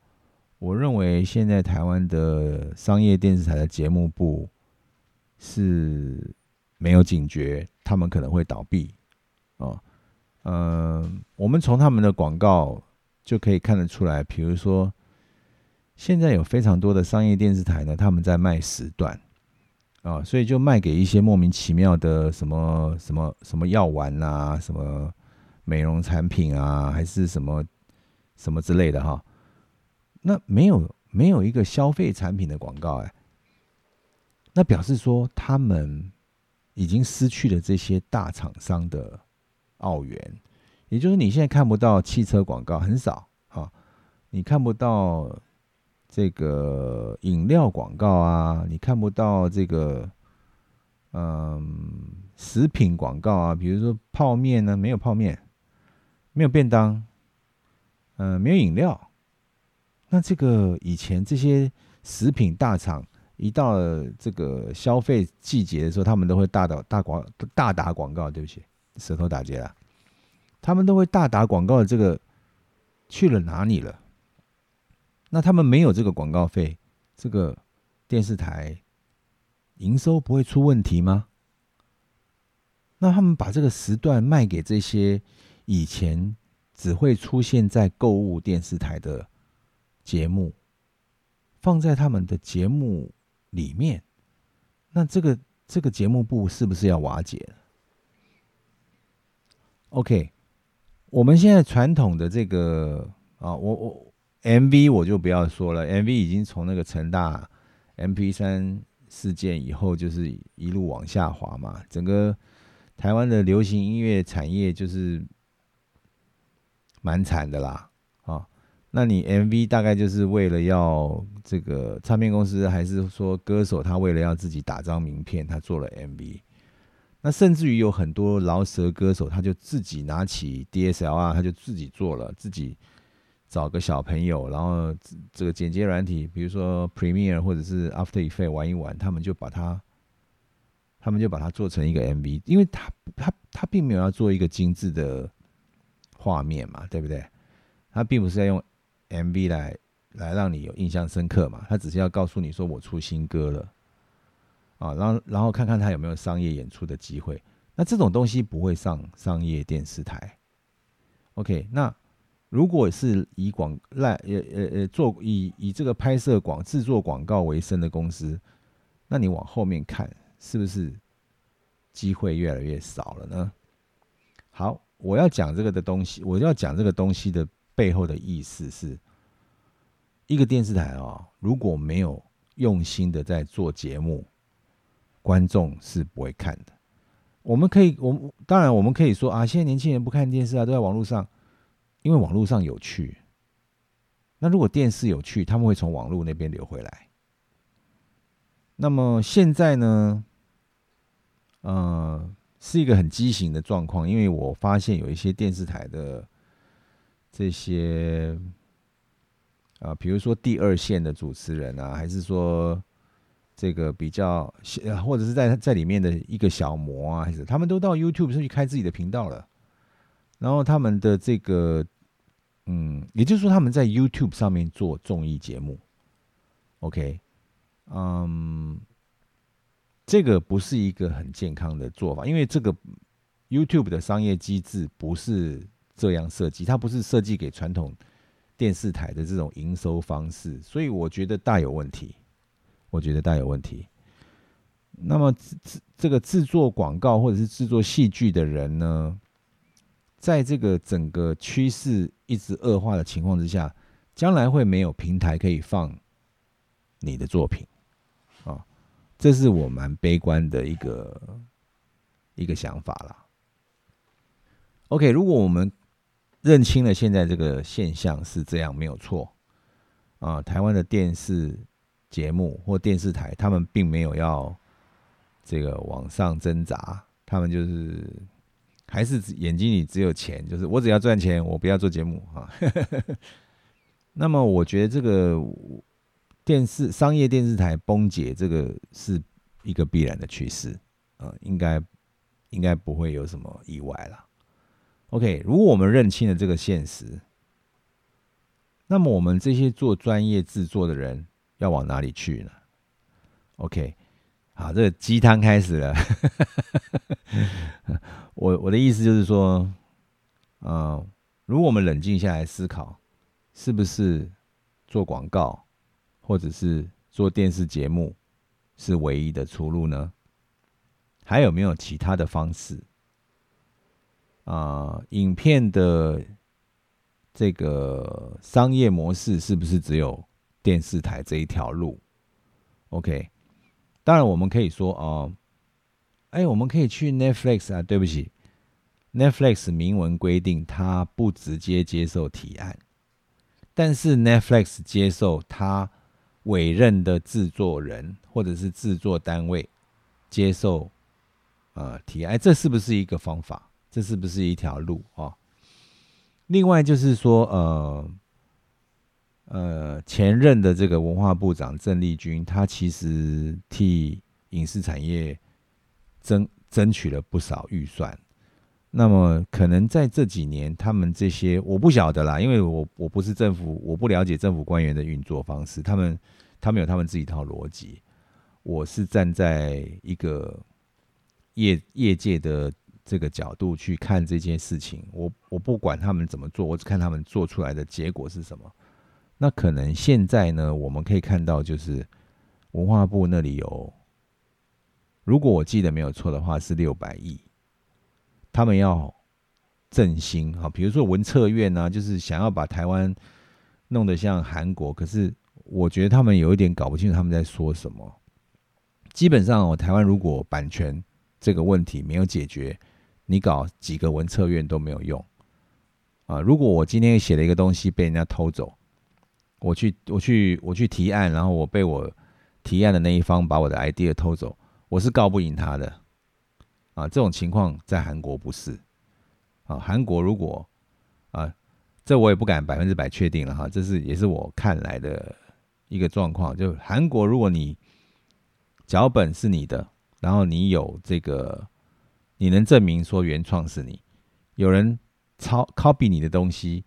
我认为现在台湾的商业电视台的节目部是没有警觉，他们可能会倒闭哦。嗯，我们从他们的广告就可以看得出来，比如说现在有非常多的商业电视台呢，他们在卖时段。啊，所以就卖给一些莫名其妙的什么什么什么药丸啊，什么美容产品啊，还是什么什么之类的哈。那没有没有一个消费产品的广告哎，那表示说他们已经失去了这些大厂商的澳元，也就是你现在看不到汽车广告很少啊，你看不到。这个饮料广告啊，你看不到这个，嗯，食品广告啊，比如说泡面呢，没有泡面，没有便当，嗯，没有饮料。那这个以前这些食品大厂一到这个消费季节的时候，他们都会大打大广大打广告。对不起，舌头打结了。他们都会大打广告的这个去了哪里了？那他们没有这个广告费，这个电视台营收不会出问题吗？那他们把这个时段卖给这些以前只会出现在购物电视台的节目，放在他们的节目里面，那这个这个节目部是不是要瓦解了？OK，我们现在传统的这个啊，我我。M V 我就不要说了，M V 已经从那个成大 M P 三事件以后，就是一路往下滑嘛。整个台湾的流行音乐产业就是蛮惨的啦，啊，那你 M V 大概就是为了要这个唱片公司，还是说歌手他为了要自己打张名片，他做了 M V。那甚至于有很多饶舌歌手，他就自己拿起 D S L R，他就自己做了自己。找个小朋友，然后这个剪接软体，比如说 Premiere 或者是 After e f f e c t 玩一玩，他们就把它，他们就把它做成一个 MV，因为他他他并没有要做一个精致的画面嘛，对不对？他并不是要用 MV 来来让你有印象深刻嘛，他只是要告诉你说我出新歌了，啊，然后然后看看他有没有商业演出的机会。那这种东西不会上商业电视台。OK，那如果是以广赖呃呃呃做以以这个拍摄广制作广告为生的公司，那你往后面看，是不是机会越来越少了呢？好，我要讲这个的东西，我要讲这个东西的背后的意思是，一个电视台啊，如果没有用心的在做节目，观众是不会看的。我们可以，我们当然我们可以说啊，现在年轻人不看电视啊，都在网络上，因为网络上有趣。那如果电视有趣，他们会从网络那边流回来。那么现在呢，呃，是一个很畸形的状况，因为我发现有一些电视台的这些啊，比如说第二线的主持人啊，还是说。这个比较，或者是在在里面的一个小模啊，还是他们都到 YouTube 上去开自己的频道了。然后他们的这个，嗯，也就是说他们在 YouTube 上面做综艺节目。OK，嗯，这个不是一个很健康的做法，因为这个 YouTube 的商业机制不是这样设计，它不是设计给传统电视台的这种营收方式，所以我觉得大有问题。我觉得大有问题。那么，制这个制作广告或者是制作戏剧的人呢，在这个整个趋势一直恶化的情况之下，将来会没有平台可以放你的作品啊，这是我蛮悲观的一个一个想法啦。OK，如果我们认清了现在这个现象是这样，没有错啊，台湾的电视。节目或电视台，他们并没有要这个往上挣扎，他们就是还是眼睛里只有钱，就是我只要赚钱，我不要做节目啊。那么，我觉得这个电视商业电视台崩解，这个是一个必然的趋势啊，应该应该不会有什么意外了。OK，如果我们认清了这个现实，那么我们这些做专业制作的人。要往哪里去呢？OK，好，这个鸡汤开始了。我我的意思就是说，嗯，如果我们冷静下来思考，是不是做广告或者是做电视节目是唯一的出路呢？还有没有其他的方式？啊，影片的这个商业模式是不是只有？电视台这一条路，OK，当然我们可以说哦，哎，我们可以去 Netflix 啊。对不起，Netflix 明文规定他不直接接受提案，但是 Netflix 接受他委任的制作人或者是制作单位接受呃提案，这是不是一个方法？这是不是一条路啊？另外就是说呃。呃，前任的这个文化部长郑丽君，他其实替影视产业争争取了不少预算。那么，可能在这几年，他们这些我不晓得啦，因为我我不是政府，我不了解政府官员的运作方式。他们他们有他们自己一套逻辑。我是站在一个业业界的这个角度去看这件事情。我我不管他们怎么做，我只看他们做出来的结果是什么。那可能现在呢，我们可以看到，就是文化部那里有，如果我记得没有错的话，是六百亿，他们要振兴啊，比如说文策院呢，就是想要把台湾弄得像韩国，可是我觉得他们有一点搞不清楚他们在说什么。基本上，哦，台湾如果版权这个问题没有解决，你搞几个文策院都没有用啊。如果我今天写了一个东西被人家偷走，我去，我去，我去提案，然后我被我提案的那一方把我的 idea 偷走，我是告不赢他的啊！这种情况在韩国不是啊？韩国如果啊，这我也不敢百分之百确定了哈，这是也是我看来的一个状况。就韩国，如果你脚本是你的，然后你有这个，你能证明说原创是你，有人抄 copy 你的东西，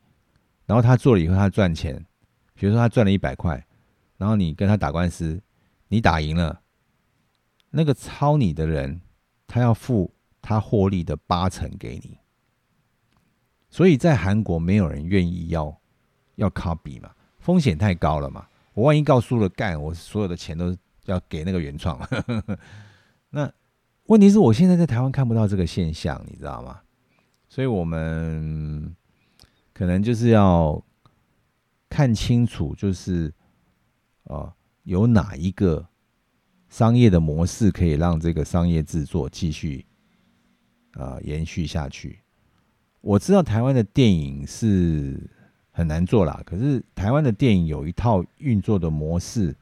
然后他做了以后他赚钱。比如说他赚了一百块，然后你跟他打官司，你打赢了，那个抄你的人，他要付他获利的八成给你。所以在韩国，没有人愿意要要 copy 嘛，风险太高了嘛。我万一告诉了干，我所有的钱都要给那个原创。那问题是我现在在台湾看不到这个现象，你知道吗？所以我们可能就是要看清楚，就是啊，有哪一个商业的模式可以让这个商业制作继续呃延续下去。我知道台湾的电影是很难做啦，可是台湾的电影有一套运作的模式。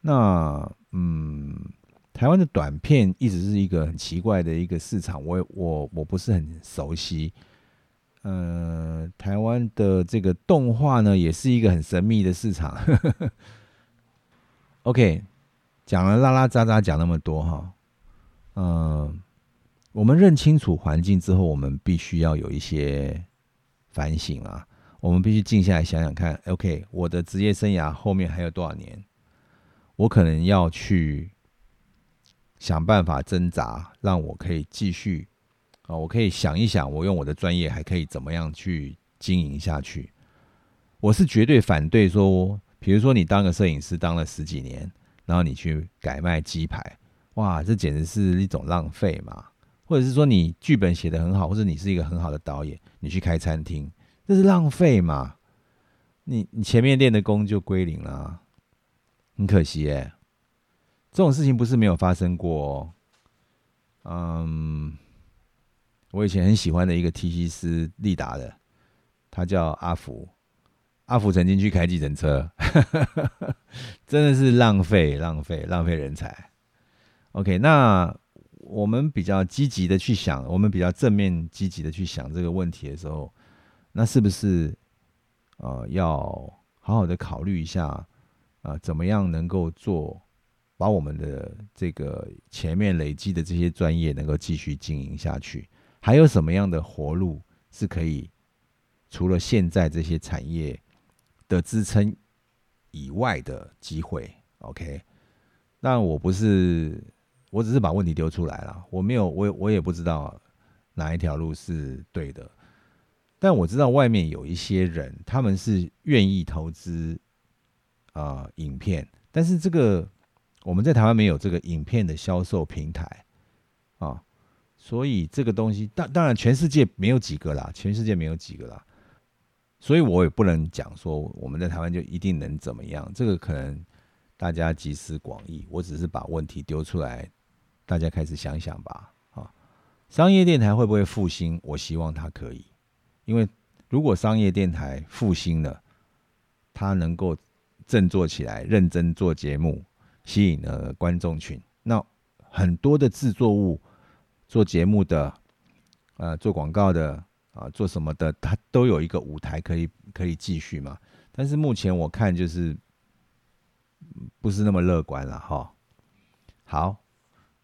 那嗯，台湾的短片一直是一个很奇怪的一个市场，我我我不是很熟悉。呃，台湾的这个动画呢，也是一个很神秘的市场。OK，讲了拉拉杂杂讲那么多哈，嗯。我们认清楚环境之后，我们必须要有一些反省啊。我们必须静下来想想看，OK，我的职业生涯后面还有多少年？我可能要去想办法挣扎，让我可以继续啊。我可以想一想，我用我的专业还可以怎么样去经营下去？我是绝对反对说，比如说你当个摄影师当了十几年，然后你去改卖鸡排，哇，这简直是一种浪费嘛！或者是说你剧本写的很好，或者你是一个很好的导演，你去开餐厅，这是浪费嘛？你你前面练的功就归零了，很可惜耶。这种事情不是没有发生过。哦嗯，我以前很喜欢的一个 T.C. 斯利达的，他叫阿福，阿福曾经去开计程车，真的是浪费浪费浪费人才。OK，那。我们比较积极的去想，我们比较正面积极的去想这个问题的时候，那是不是呃要好好的考虑一下啊？怎么样能够做，把我们的这个前面累积的这些专业能够继续经营下去？还有什么样的活路是可以除了现在这些产业的支撑以外的机会？OK，那我不是。我只是把问题丢出来了，我没有，我我也不知道哪一条路是对的，但我知道外面有一些人，他们是愿意投资啊影片，但是这个我们在台湾没有这个影片的销售平台啊，所以这个东西当当然全世界没有几个啦，全世界没有几个啦，所以我也不能讲说我们在台湾就一定能怎么样，这个可能大家集思广益，我只是把问题丢出来。大家开始想想吧，啊，商业电台会不会复兴？我希望它可以，因为如果商业电台复兴了，它能够振作起来，认真做节目，吸引了观众群，那很多的制作物、做节目的、呃，做广告的啊，做什么的，它都有一个舞台可以可以继续嘛。但是目前我看就是不是那么乐观了，哈。好。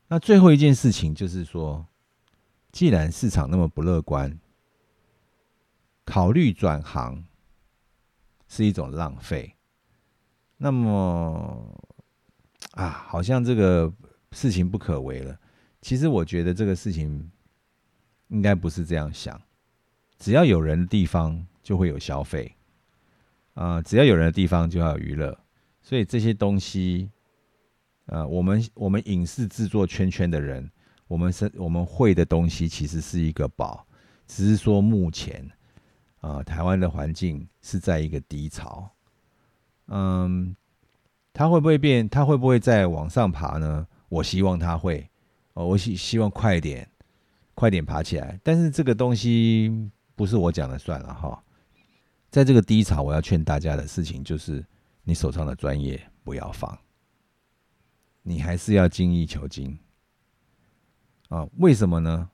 那最后一件事情就是说，既然市场那么不乐观，考虑转行是一种浪费。那么啊，好像这个事情不可为了。其实我觉得这个事情应该不是这样想。只要有人的地方就会有消费，啊，只要有人的地方就要有娱乐，所以这些东西。呃，我们我们影视制作圈圈的人，我们是我们会的东西其实是一个宝，只是说目前啊，台湾的环境是在一个低潮。嗯，它会不会变？它会不会再往上爬呢？我希望它会，哦，我希希望快点，快点爬起来。但是这个东西不是我讲的算了哈。在这个低潮，我要劝大家的事情就是，你手上的专业不要放。你还是要精益求精啊？为什么呢？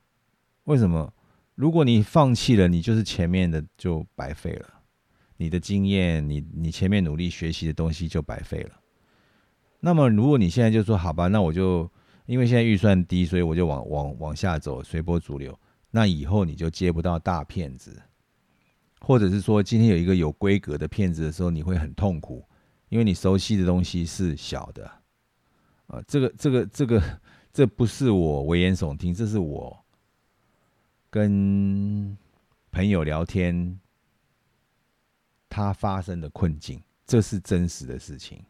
为什么？如果你放弃了，你就是前面的就白费了，你的经验，你你前面努力学习的东西就白费了。那么，如果你现在就说好吧，那我就因为现在预算低，所以我就往往往下走，随波逐流。那以后你就接不到大骗子或者是说今天有一个有规格的片子的时候，你会很痛苦，因为你熟悉的东西是小的。啊，这个这个这个，这不是我危言耸听，这是我跟朋友聊天他发生的困境，这是真实的事情。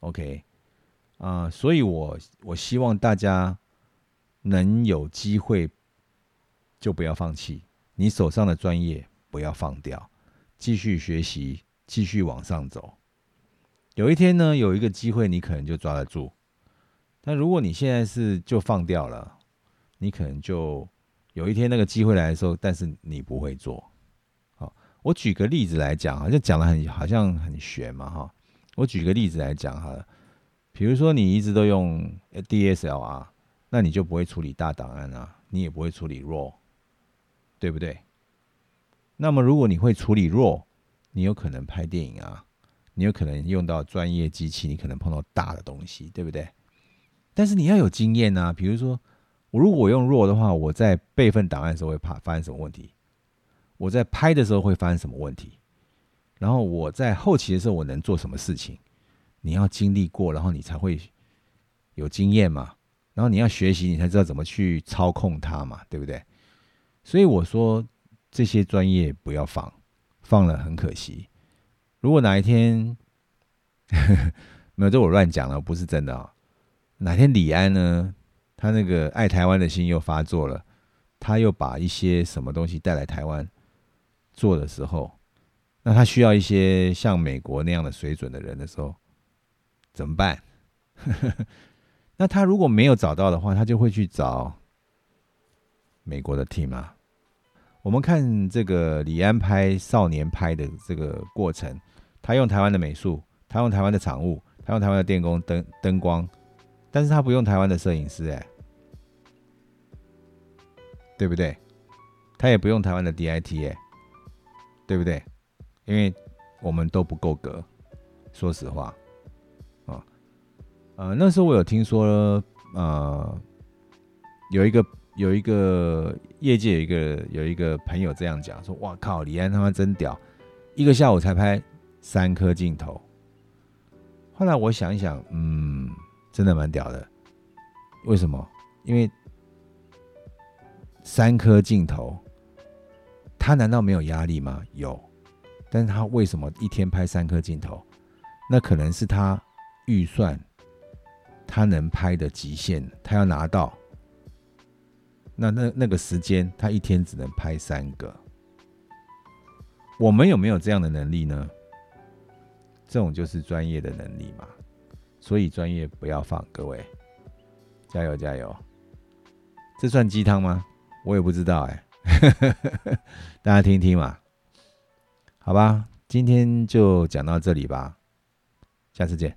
OK，啊，所以我我希望大家能有机会就不要放弃，你手上的专业不要放掉，继续学习，继续往上走。有一天呢，有一个机会你可能就抓得住，但如果你现在是就放掉了，你可能就有一天那个机会来的时候，但是你不会做。好，我举个例子来讲，好像讲的很好像很玄嘛，哈。我举个例子来讲哈，比如说你一直都用 DSLR，那你就不会处理大档案啊，你也不会处理 RAW，对不对？那么如果你会处理 RAW，你有可能拍电影啊，你有可能用到专业机器，你可能碰到大的东西，对不对？但是你要有经验啊，比如说我如果用 RAW 的话，我在备份档案的时候会怕发生什么问题？我在拍的时候会发生什么问题？然后我在后期的时候，我能做什么事情？你要经历过，然后你才会有经验嘛。然后你要学习，你才知道怎么去操控它嘛，对不对？所以我说这些专业不要放，放了很可惜。如果哪一天 没有，这我乱讲了，不是真的啊。哪天李安呢，他那个爱台湾的心又发作了，他又把一些什么东西带来台湾做的时候。那他需要一些像美国那样的水准的人的时候，怎么办？那他如果没有找到的话，他就会去找美国的 team 啊。我们看这个李安拍少年拍的这个过程，他用台湾的美术，他用台湾的场务，他用台湾的电工灯灯光，但是他不用台湾的摄影师，哎，对不对？他也不用台湾的 DIT，哎，对不对？因为我们都不够格，说实话，呃，那时候我有听说，呃，有一个有一个业界有一个有一个朋友这样讲，说：“哇靠，李安他妈真屌，一个下午才拍三颗镜头。”后来我想一想，嗯，真的蛮屌的。为什么？因为三颗镜头，他难道没有压力吗？有。但是他为什么一天拍三颗镜头？那可能是他预算他能拍的极限，他要拿到。那那那个时间，他一天只能拍三个。我们有没有这样的能力呢？这种就是专业的能力嘛。所以专业不要放，各位加油加油！这算鸡汤吗？我也不知道哎，大家听听嘛。好吧，今天就讲到这里吧，下次见。